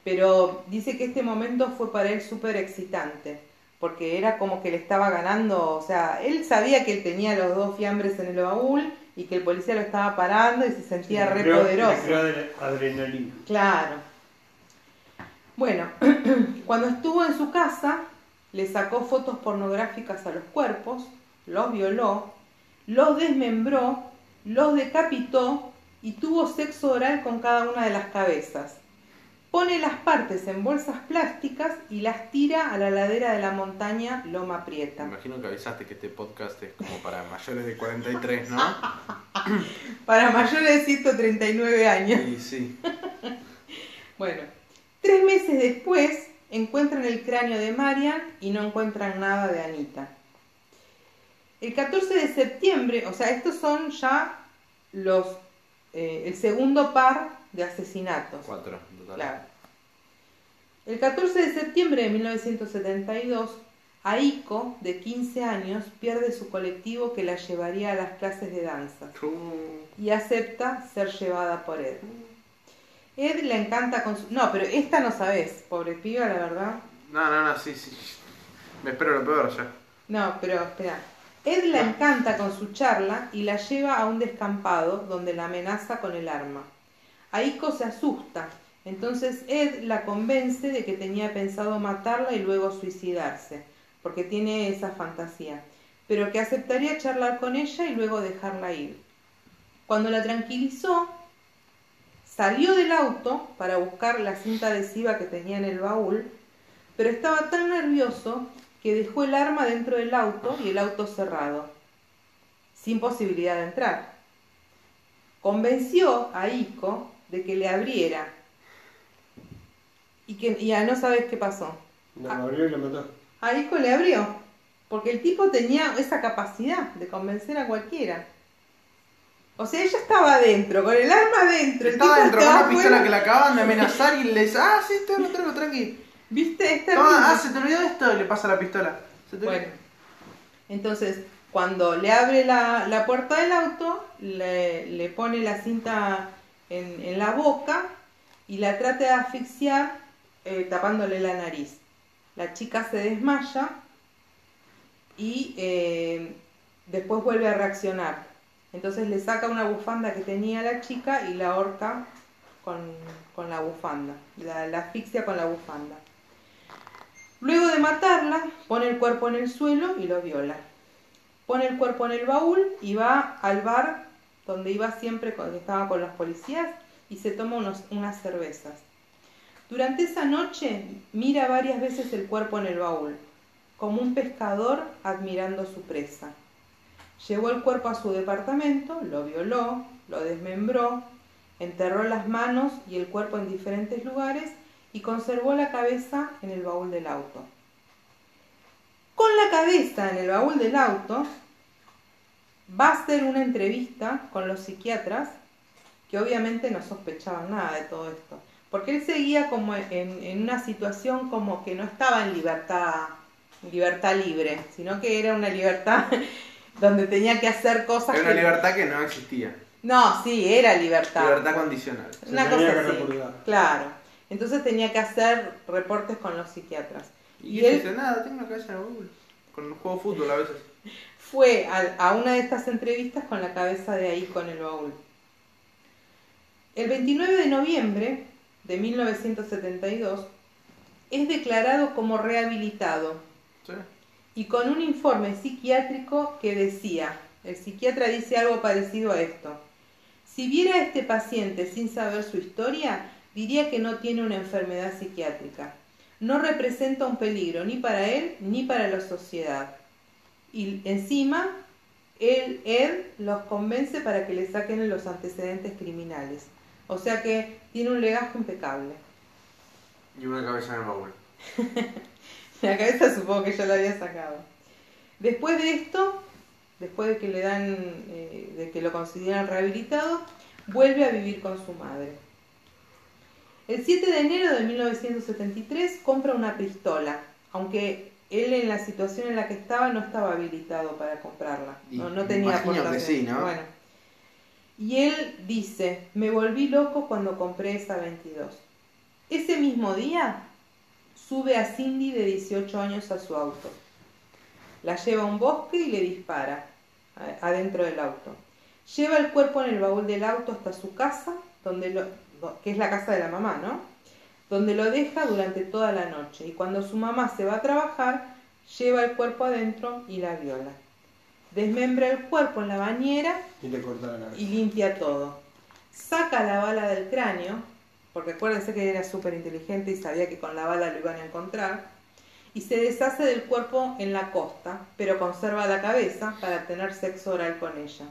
Pero dice que este momento fue para él súper excitante, porque era como que le estaba ganando, o sea, él sabía que él tenía los dos fiambres en el baúl y que el policía lo estaba parando y se sentía Le re creó- poderoso. adrenalina. Claro. Bueno, cuando estuvo en su casa, le sacó fotos pornográficas a los cuerpos, los violó, los desmembró, los decapitó y tuvo sexo oral con cada una de las cabezas. Pone las partes en bolsas plásticas y las tira a la ladera de la montaña Loma Me Prieta. imagino que avisaste que este podcast es como para mayores de 43, ¿no? Para mayores de 139 años. Y sí. Bueno, tres meses después encuentran el cráneo de Marian y no encuentran nada de Anita. El 14 de septiembre, o sea, estos son ya los eh, el segundo par de asesinatos. Cuatro. Claro. El 14 de septiembre de 1972, Aiko, de 15 años, pierde su colectivo que la llevaría a las clases de danza Uh, y acepta ser llevada por Ed. Ed le encanta con su... No, pero esta no sabes, pobre piba, la verdad. No, no, no, sí, sí. Me espero lo peor ya. No, pero espera. Ed la encanta con su charla y la lleva a un descampado donde la amenaza con el arma. Aiko se asusta, entonces Ed la convence de que tenía pensado matarla y luego suicidarse, porque tiene esa fantasía, pero que aceptaría charlar con ella y luego dejarla ir. Cuando la tranquilizó, salió del auto para buscar la cinta adhesiva que tenía en el baúl, pero estaba tan nervioso que dejó el arma dentro del auto y el auto cerrado, sin posibilidad de entrar. Convenció a Ico de que le abriera. Y que ya no sabes qué pasó. No, lo abrió y lo mató. A Ico le abrió, porque el tipo tenía esa capacidad de convencer a cualquiera. O sea, ella estaba adentro, con el arma adentro. Estaba tipo dentro con una pistola que la acaban de amenazar y le dice, ah, sí, te lo traigo, tranqui. ¿Viste? Esta Toma, ah, se te olvidó esto y le pasa la pistola. Se te Bueno, entonces cuando le abre la, la puerta del auto, le, le pone la cinta en, en la boca y la trata de asfixiar eh, tapándole la nariz. La chica se desmaya y eh, después vuelve a reaccionar. Entonces le saca una bufanda que tenía la chica y la ahorca con, con la bufanda, la, asfixia con la bufanda. Luego de matarla, pone el cuerpo en el suelo y lo viola. Pone el cuerpo en el baúl y va al bar donde iba siempre cuando estaba con los policías y se toma unas cervezas. Durante esa noche mira varias veces el cuerpo en el baúl, como un pescador admirando su presa. Llevó el cuerpo a su departamento, lo violó, lo desmembró, enterró las manos y el cuerpo en diferentes lugares y conservó la cabeza en el baúl del auto. Con la cabeza en el baúl del auto, va a hacer una entrevista con los psiquiatras que obviamente no sospechaban nada de todo esto, porque él seguía como en, en una situación como que no estaba en libertad, en libertad libre, sino que era una libertad donde tenía que hacer cosas Era una que... libertad que no existía. No, sí, era libertad. Libertad condicional. Se Una tenía cosa que así. Claro. Entonces tenía que hacer reportes con los psiquiatras. Y, Y él dice, nada, tengo una cabeza en baúl. Con un juego de fútbol a veces. Fue a, a una de estas entrevistas con la cabeza de ahí con el baúl. El 29 de noviembre de 1972 es declarado como rehabilitado Sí. y con un informe psiquiátrico que decía, el psiquiatra dice algo parecido a esto, si viera a este paciente sin saber su historia, diría que no tiene una enfermedad psiquiátrica. No representa un peligro ni para él ni para la sociedad. y encima él, Ed los convence para que le saquen los antecedentes criminales. O sea que tiene un legajo impecable. Y una cabeza en el baúl. La cabeza supongo que ya la había sacado. Después de esto, después de que le dan, eh, de que lo consideran rehabilitado, vuelve a vivir con su madre. El 7 de enero de 1973 compra una pistola, aunque él en la situación en la que estaba no estaba habilitado para comprarla, Y no, no tenía imagino que sí, ¿no? Bueno. Y él dice, me volví loco cuando compré esa 22. Ese mismo día sube a Cindy de 18 años a su auto. La lleva a un bosque y le dispara adentro del auto. Lleva el cuerpo en el baúl del auto hasta su casa, donde lo, que es la casa de la mamá, ¿no? Donde lo deja durante toda la noche. Y cuando su mamá se va a trabajar, lleva el cuerpo adentro y la viola. Desmembra el cuerpo en la bañera Y le corta la cabeza. y limpia todo. Saca la bala del cráneo, porque acuérdense que era súper inteligente y sabía que con la bala lo iban a encontrar, y se deshace del cuerpo en la costa, pero conserva la cabeza para tener sexo oral con ella.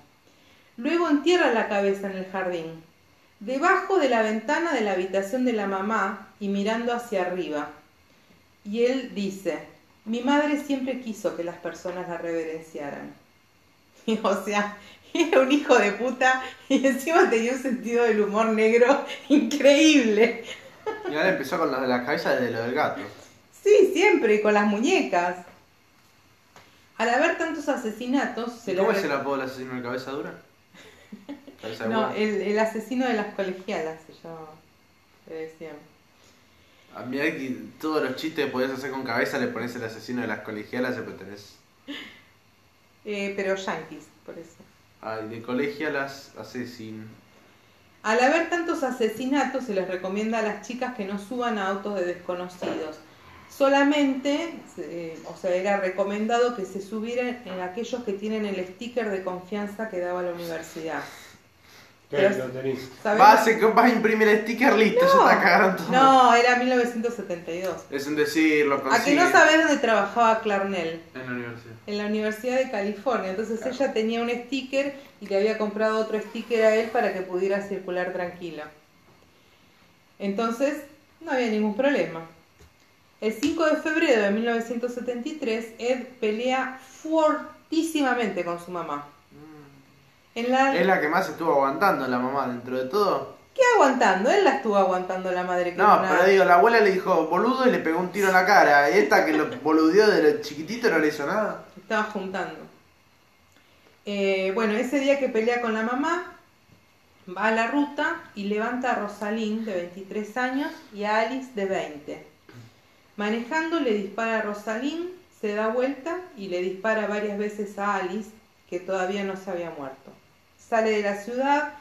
Luego entierra la cabeza en el jardín, debajo de la ventana de la habitación de la mamá y mirando hacia arriba. Y él dice, mi madre siempre quiso que las personas la reverenciaran. o sea, era un hijo de puta y encima tenía un sentido del humor negro increíble. Y ahora empezó con lo de la cabeza de lo del gato. Sí, siempre, y con las muñecas. Al haber tantos asesinatos, se ¿Y ¿Cómo le es el apodo del asesino de cabeza dura? Cabeza No, el, el asesino de las colegialas se. Le decían. A mí que todos los chistes que podías hacer con cabeza le pones el asesino de las colegialas y después tenés. Eh, pero yankees, por eso. Ay, de colegialas asesin. Al haber tantos asesinatos, se les recomienda a las chicas que no suban a autos de desconocidos. Solamente, eh, o sea, era recomendado que se subieran en aquellos que tienen el sticker de confianza que daba la universidad. ¿Qué? Pero- Lo tenés. Vas, a- vas a imprimir el sticker listo, ya está cagando todo. No, era 1972. Es un decir, lo A que consigue. no sabés dónde trabajaba Clarnell, En la universidad. en la Universidad de California. Entonces ella tenía un sticker y le había comprado otro sticker a él para que pudiera circular tranquilo. Entonces no había ningún problema. El 5 de febrero de 1973, Ed pelea fuertísimamente con su mamá. En la... Es la que más estuvo aguantando la mamá dentro de todo. ¿Qué aguantando? Él la estuvo aguantando la madre que No, pero digo, la abuela le dijo boludo y le pegó un tiro en la cara. Y esta que lo boludeó de lo chiquitito no le hizo nada. Estaba juntando. Eh, bueno, ese día que pelea con la mamá, va a la ruta y levanta a Rosalín, de 23 años, y a Alice, de 20. Manejando, le dispara a Rosalín, se da vuelta y le dispara varias veces a Alice, que todavía no se había muerto. Sale de la ciudad,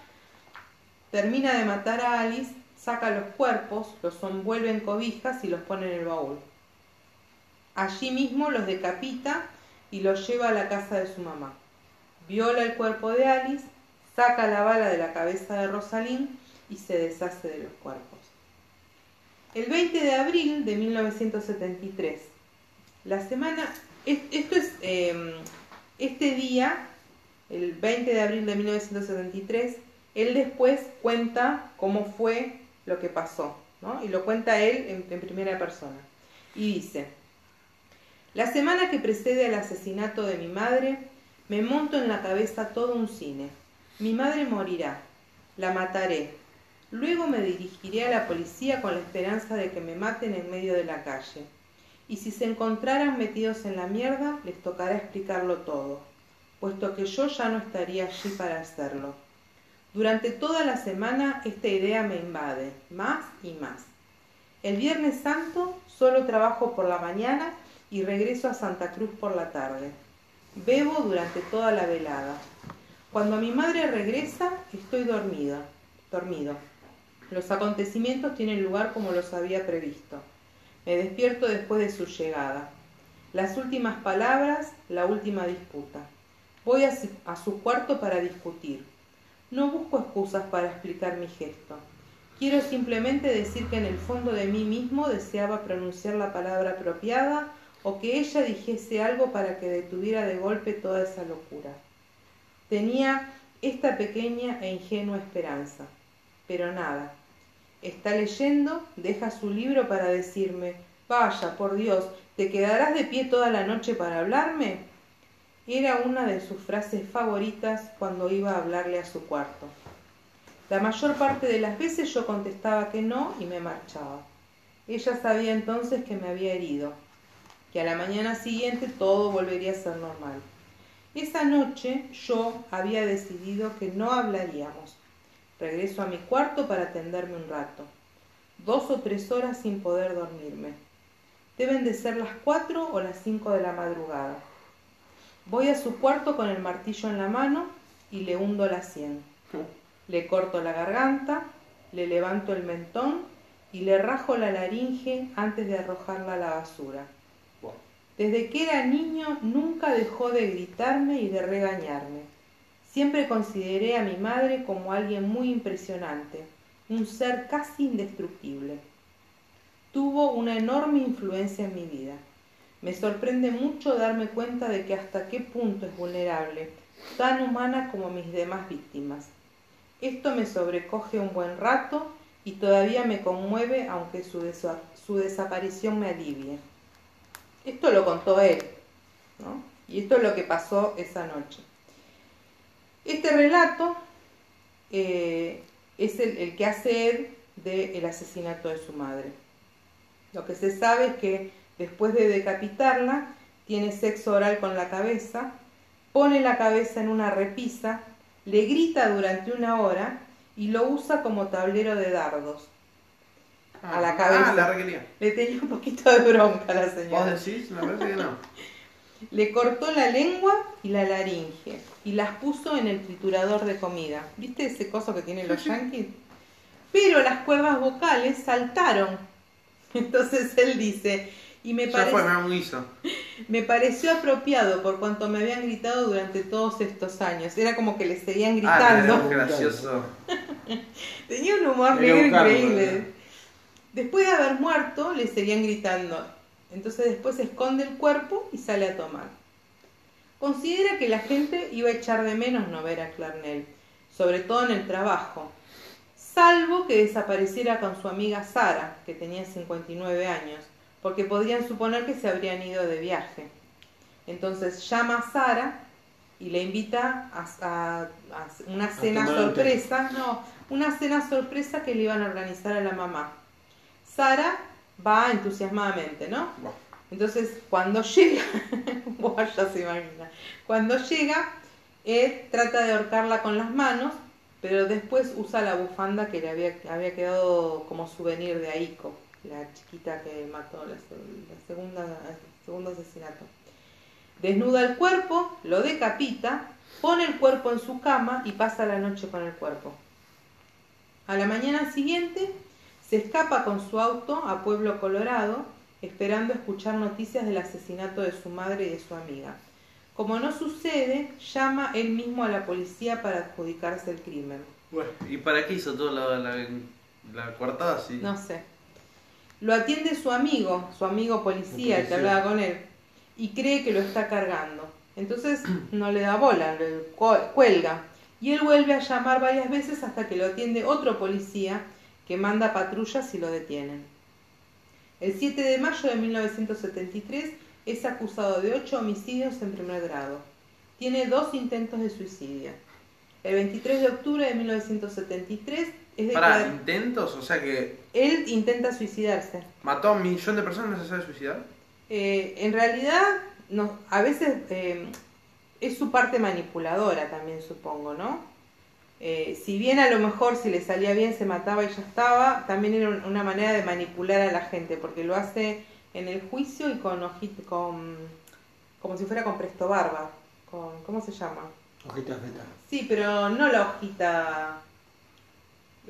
termina de matar a Alice, saca los cuerpos, los envuelve en cobijas y los pone en el baúl. Allí mismo los decapita y los lleva a la casa de su mamá. Viola el cuerpo de Alice, saca la bala de la cabeza de Rosalín y se deshace de los cuerpos. El 20 de abril de 1973, la semana, es- esto es eh, este día, el 20 de abril de 1973, él después cuenta cómo fue lo que pasó, ¿no? Y lo cuenta él en- en primera persona. Y dice, la semana que precede al asesinato de mi madre, me monto en la cabeza todo un cine. Mi madre morirá, la mataré. Luego me dirigiré a la policía con la esperanza de que me maten en medio de la calle. Y si se encontraran metidos en la mierda, les tocará explicarlo todo, puesto que yo ya no estaría allí para hacerlo. Durante toda la semana esta idea me invade, más y más. El Viernes Santo solo trabajo por la mañana y regreso a Santa Cruz por la tarde. Bebo durante toda la velada. Cuando mi madre regresa, estoy dormida, dormido. Los acontecimientos tienen lugar como los había previsto. Me despierto después de su llegada. Las últimas palabras, la última disputa. Voy a a su cuarto para discutir. No busco excusas para explicar mi gesto. Quiero simplemente decir que en el fondo de mí mismo deseaba pronunciar la palabra apropiada o que ella dijese algo para que detuviera de golpe toda esa locura. Tenía esta pequeña e ingenua esperanza, pero nada. Está leyendo, deja su libro para decirme, vaya, por Dios, ¿te quedarás de pie toda la noche para hablarme? Era una de sus frases favoritas cuando iba a hablarle a su cuarto. La mayor parte de las veces yo contestaba que no y me marchaba. Ella sabía entonces que me había herido, que a la mañana siguiente todo volvería a ser normal. Esa noche yo había decidido que no hablaríamos. Regreso a mi cuarto para atenderme un rato. Dos o tres horas sin poder dormirme. Deben de ser las cuatro o las cinco de la madrugada. Voy a su cuarto con el martillo en la mano y le hundo la sien. Le corto la garganta, le levanto el mentón y le rajo la laringe antes de arrojarla a la basura. Desde que era niño nunca dejó de gritarme y de regañarme. Siempre consideré a mi madre como alguien muy impresionante, un ser casi indestructible. Tuvo una enorme influencia en mi vida. Me sorprende mucho darme cuenta de que hasta qué punto es vulnerable, tan humana como mis demás víctimas. Esto me sobrecoge un buen rato y todavía me conmueve aunque su, desaparición me alivie. Esto lo contó él, ¿no? Y esto es lo que pasó esa noche. Este relato eh, es el, el, que hace Ed del asesinato de su madre. Lo que se sabe es que Después de decapitarla, tiene sexo oral con la cabeza, pone la cabeza en una repisa, le grita durante una hora y lo usa como tablero de dardos. a la ah, cabeza. Ah, la le tenía un poquito de bronca a la señora. ¿Vos decís? Parece que no. Le cortó la lengua y la laringe y las puso en el triturador de comida. ¿Viste ese coso que tienen los yankees? Pero las cuerdas vocales saltaron. Entonces él dice, y me, me pareció apropiado por cuanto me habían gritado durante todos estos años. Era como que le seguían ah, gritando. Ah, gracioso. Tenía un humor negro increíble. Después de haber muerto, le seguían gritando. Entonces después esconde el cuerpo y sale a tomar. Considera que la gente iba a echar de menos no ver a Clarnell, sobre todo en el trabajo, salvo que desapareciera con su amiga Sara, que tenía 59 años porque podrían suponer que se habrían ido de viaje. Entonces llama a Sara y le invita a, una cena sorpresa, no, una cena sorpresa que le iban a organizar a la mamá. Sara va entusiasmadamente, ¿no? Entonces, cuando llega, ya se imagina, cuando llega, Ed trata de ahorcarla con las manos, pero después usa la bufanda que le había, había quedado como souvenir de Aiko la chiquita que mató, la, segunda, el segundo asesinato. Desnuda el cuerpo, lo decapita, pone el cuerpo en su cama y pasa la noche con el cuerpo. A la mañana siguiente se escapa con su auto a Pueblo Colorado, esperando escuchar noticias del asesinato de su madre y de su amiga. Como no sucede, llama él mismo a la policía para adjudicarse el crimen. ¿Y para qué hizo toda la, la, así? No sé. Lo atiende su amigo, su amigo policía, el que hablaba con él, y cree que lo está cargando. Entonces no le da bola, le cuelga. Y él vuelve a llamar varias veces hasta que lo atiende otro policía que manda patrullas y lo detienen. El 7 de mayo de 1973 es acusado de ocho homicidios en primer grado. Tiene dos intentos de suicidio. El 23 de octubre de 1973 para intentos, o sea que. Él intenta suicidarse. ¿Mató a un millón de personas y no se sabe suicidar? Eh, en realidad, no, a veces eh, es su parte manipuladora también, supongo, ¿no? Eh, si bien a lo mejor si le salía bien se mataba y ya estaba, también era una manera de manipular a la gente, porque lo hace en el juicio y con hojita, con como si fuera con presto barba, con ¿cómo se llama? Hojita feta. Sí, pero no la hojita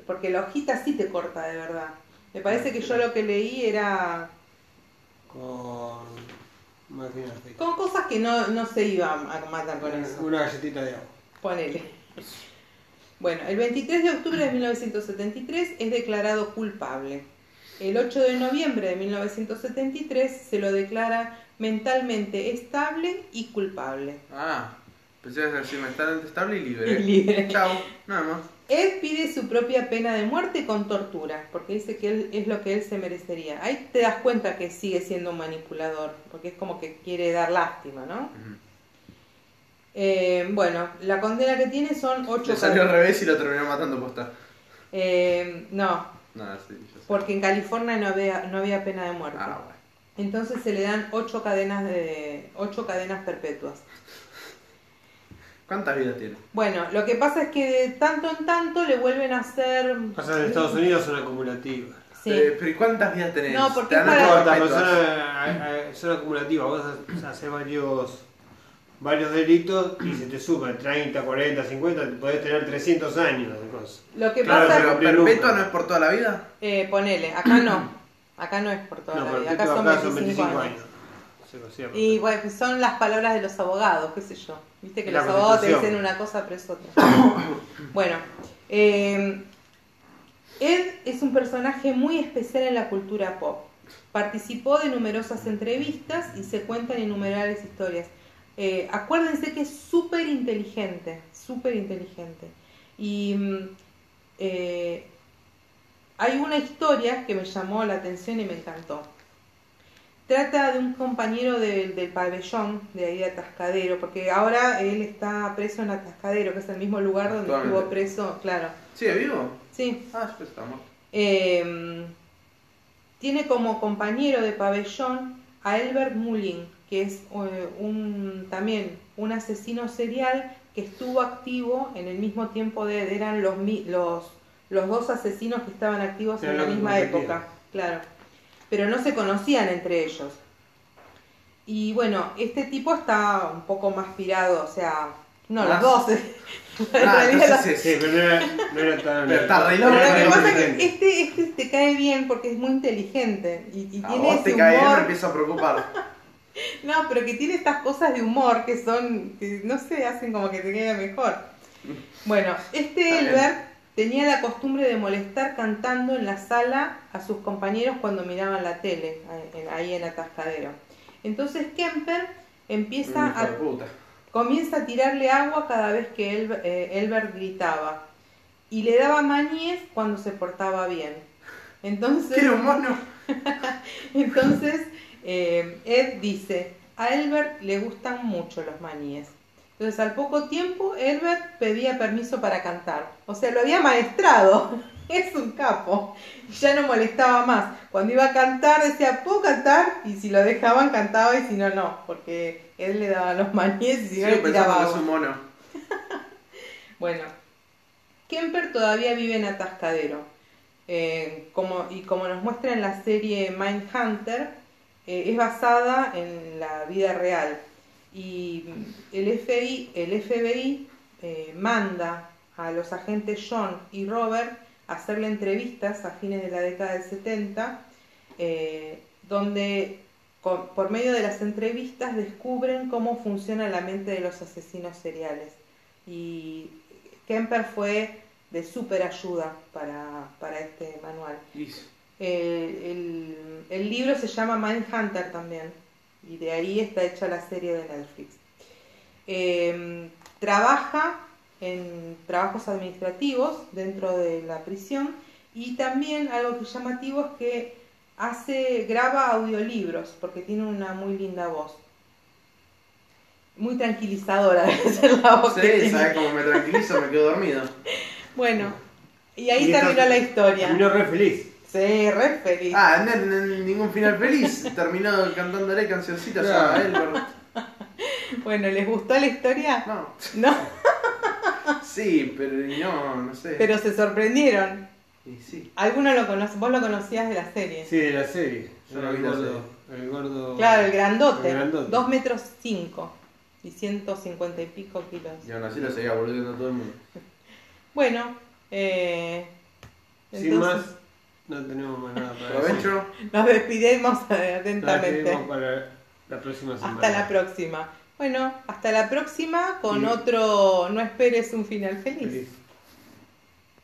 porque la hojita sí te corta de verdad. Me parece que yo lo que leí era... Con... Con cosas que no, no se iban a matar con eso. Una galletita de agua. Ponele. Bueno, el 23 de octubre de 1973 es declarado culpable. El 8 de noviembre de 1973 se lo declara mentalmente estable y culpable. Ah, pensé que decir mentalmente estable y libre. Y libre. Chao, nada más. Ed pide su propia pena de muerte con tortura, porque dice que él, es lo que él se merecería. Ahí te das cuenta que sigue siendo un manipulador, porque es como que quiere dar lástima, ¿no? Eh, bueno, la condena que tiene son ocho Le salió al revés y lo terminó matando posta. Eh, no, sí, porque en California no había, no había pena de muerte. Ah, bueno. Entonces se le dan ocho cadenas de ocho cadenas perpetuas. ¿Cuántas vidas tiene? Bueno, lo que pasa es que de tanto en tanto le vuelven a hacer. Pasa en Estados Unidos son acumulativas. Sí. Pero, pero ¿y cuántas vidas tenés? No, porque Te para- importa, pero son, eh, eh, son acumulativas. Vos ha- haces varios, varios delitos y se te sube 30, 40, 50, podés tener 300 años de cosas. Lo que Claro, pasa Pero perpetua no es por toda la vida. Eh, ponele, acá no. Acá no es por toda No, la vida. Acá acá son son 25, 25 años. años. Se lo cierra. Y bueno, pues son las palabras de los abogados, qué sé yo. Viste que La los abogados te dicen una cosa, pero es otra. bueno, eh, Ed es un personaje muy especial en la cultura pop. Participó de numerosas entrevistas y se cuentan innumerables historias. Eh, acuérdense que es súper inteligente, súper inteligente. Y mm, eh, hay una historia que me llamó la atención y me encantó. Trata de un compañero del- del pabellón de ahí de Atascadero, porque ahora él está preso en Atascadero, que es el mismo lugar donde estuvo preso, claro. ¿Sigue vivo? Sí. Ah, estaba muerto. Eh, tiene como compañero de pabellón a Elbert Mullin, que es eh, un, también un asesino serial que estuvo activo en el mismo tiempo de eran los los los dos asesinos que estaban activos en la misma época, claro. Pero no se conocían entre ellos. Y bueno, este tipo está un poco más pirado, o sea, no, los Más. dos. Ah, los- Sí, pero no era, no era tan. Pero está re pero loco, lo que pasa es que este, este te cae bien porque es muy inteligente y, y A tiene vos ese te cae bien, me humor. empiezo a preocupar. No, pero que tiene estas cosas de humor que son, que no sé, hacen como que te quede mejor. Bueno, este. Elbert tenía la costumbre de molestar cantando en la sala a sus compañeros cuando miraban la tele, ahí en- ahí en Atascadero. Entonces Kemper empieza a, comienza a tirarle agua cada vez que Elb- eh, Elbert gritaba y le daba maníes cuando se portaba bien. Entonces, ¿Quiere un mono? entonces eh, Ed dice, a Elbert le gustan mucho los maníes. Entonces al poco tiempo Elbert pedía permiso para cantar. O sea, lo había maestrado. Es un capo. Ya no molestaba más. Cuando iba a cantar decía, ¿puedo cantar? Y si lo dejaban cantaba y si no, no. Porque él le daba los maníes y si no le tiraba un mono. Bueno, Kemper todavía vive en Atascadero. Eh, como, y como nos muestra en la serie Mindhunter, eh, es basada en la vida real. Y el FBI, el FBI eh, manda a los agentes John y Robert a hacerle entrevistas a fines de la década del 70, eh, donde con- por medio de las entrevistas descubren cómo funciona la mente de los asesinos seriales. Y Kemper fue de súper ayuda para, para este manual. El, el- el libro se llama Mindhunter también, y de ahí está hecha la serie de Netflix. Eh, trabaja en trabajos administrativos dentro de la prisión y también algo que es llamativo es que hace, graba audiolibros porque tiene una muy linda voz. Muy tranquilizadora debe ser la voz que Sí, tiene. ¿sabes cómo me tranquilizo? Me quedo dormido. Bueno, y ahí Y terminó la historia. Terminó re feliz. Sí, re feliz. Ah, no, no, no, ningún final feliz. Terminó cantándole cancioncitas a. Elbert. Bueno, ¿les gustó la historia? No. No, Sí, pero no, no sé. pero se sorprendieron. Y sí. Algunos lo conocen, vos lo conocías de la serie. Sí, de la serie. Yo no vi la gordo, el gordo. Claro, el grandote. El grandote. 2 metros 5 y 150 y pico kilos. Y aún así lo seguía volviendo todo el mundo. Bueno, eh, Sin entonces más, no tenemos más nada para decir. Nos despidemos Nos atentamente. despedimos para la próxima semana. Hasta la próxima. Bueno, hasta la próxima con Sí. otro No esperes un final feliz. Feliz.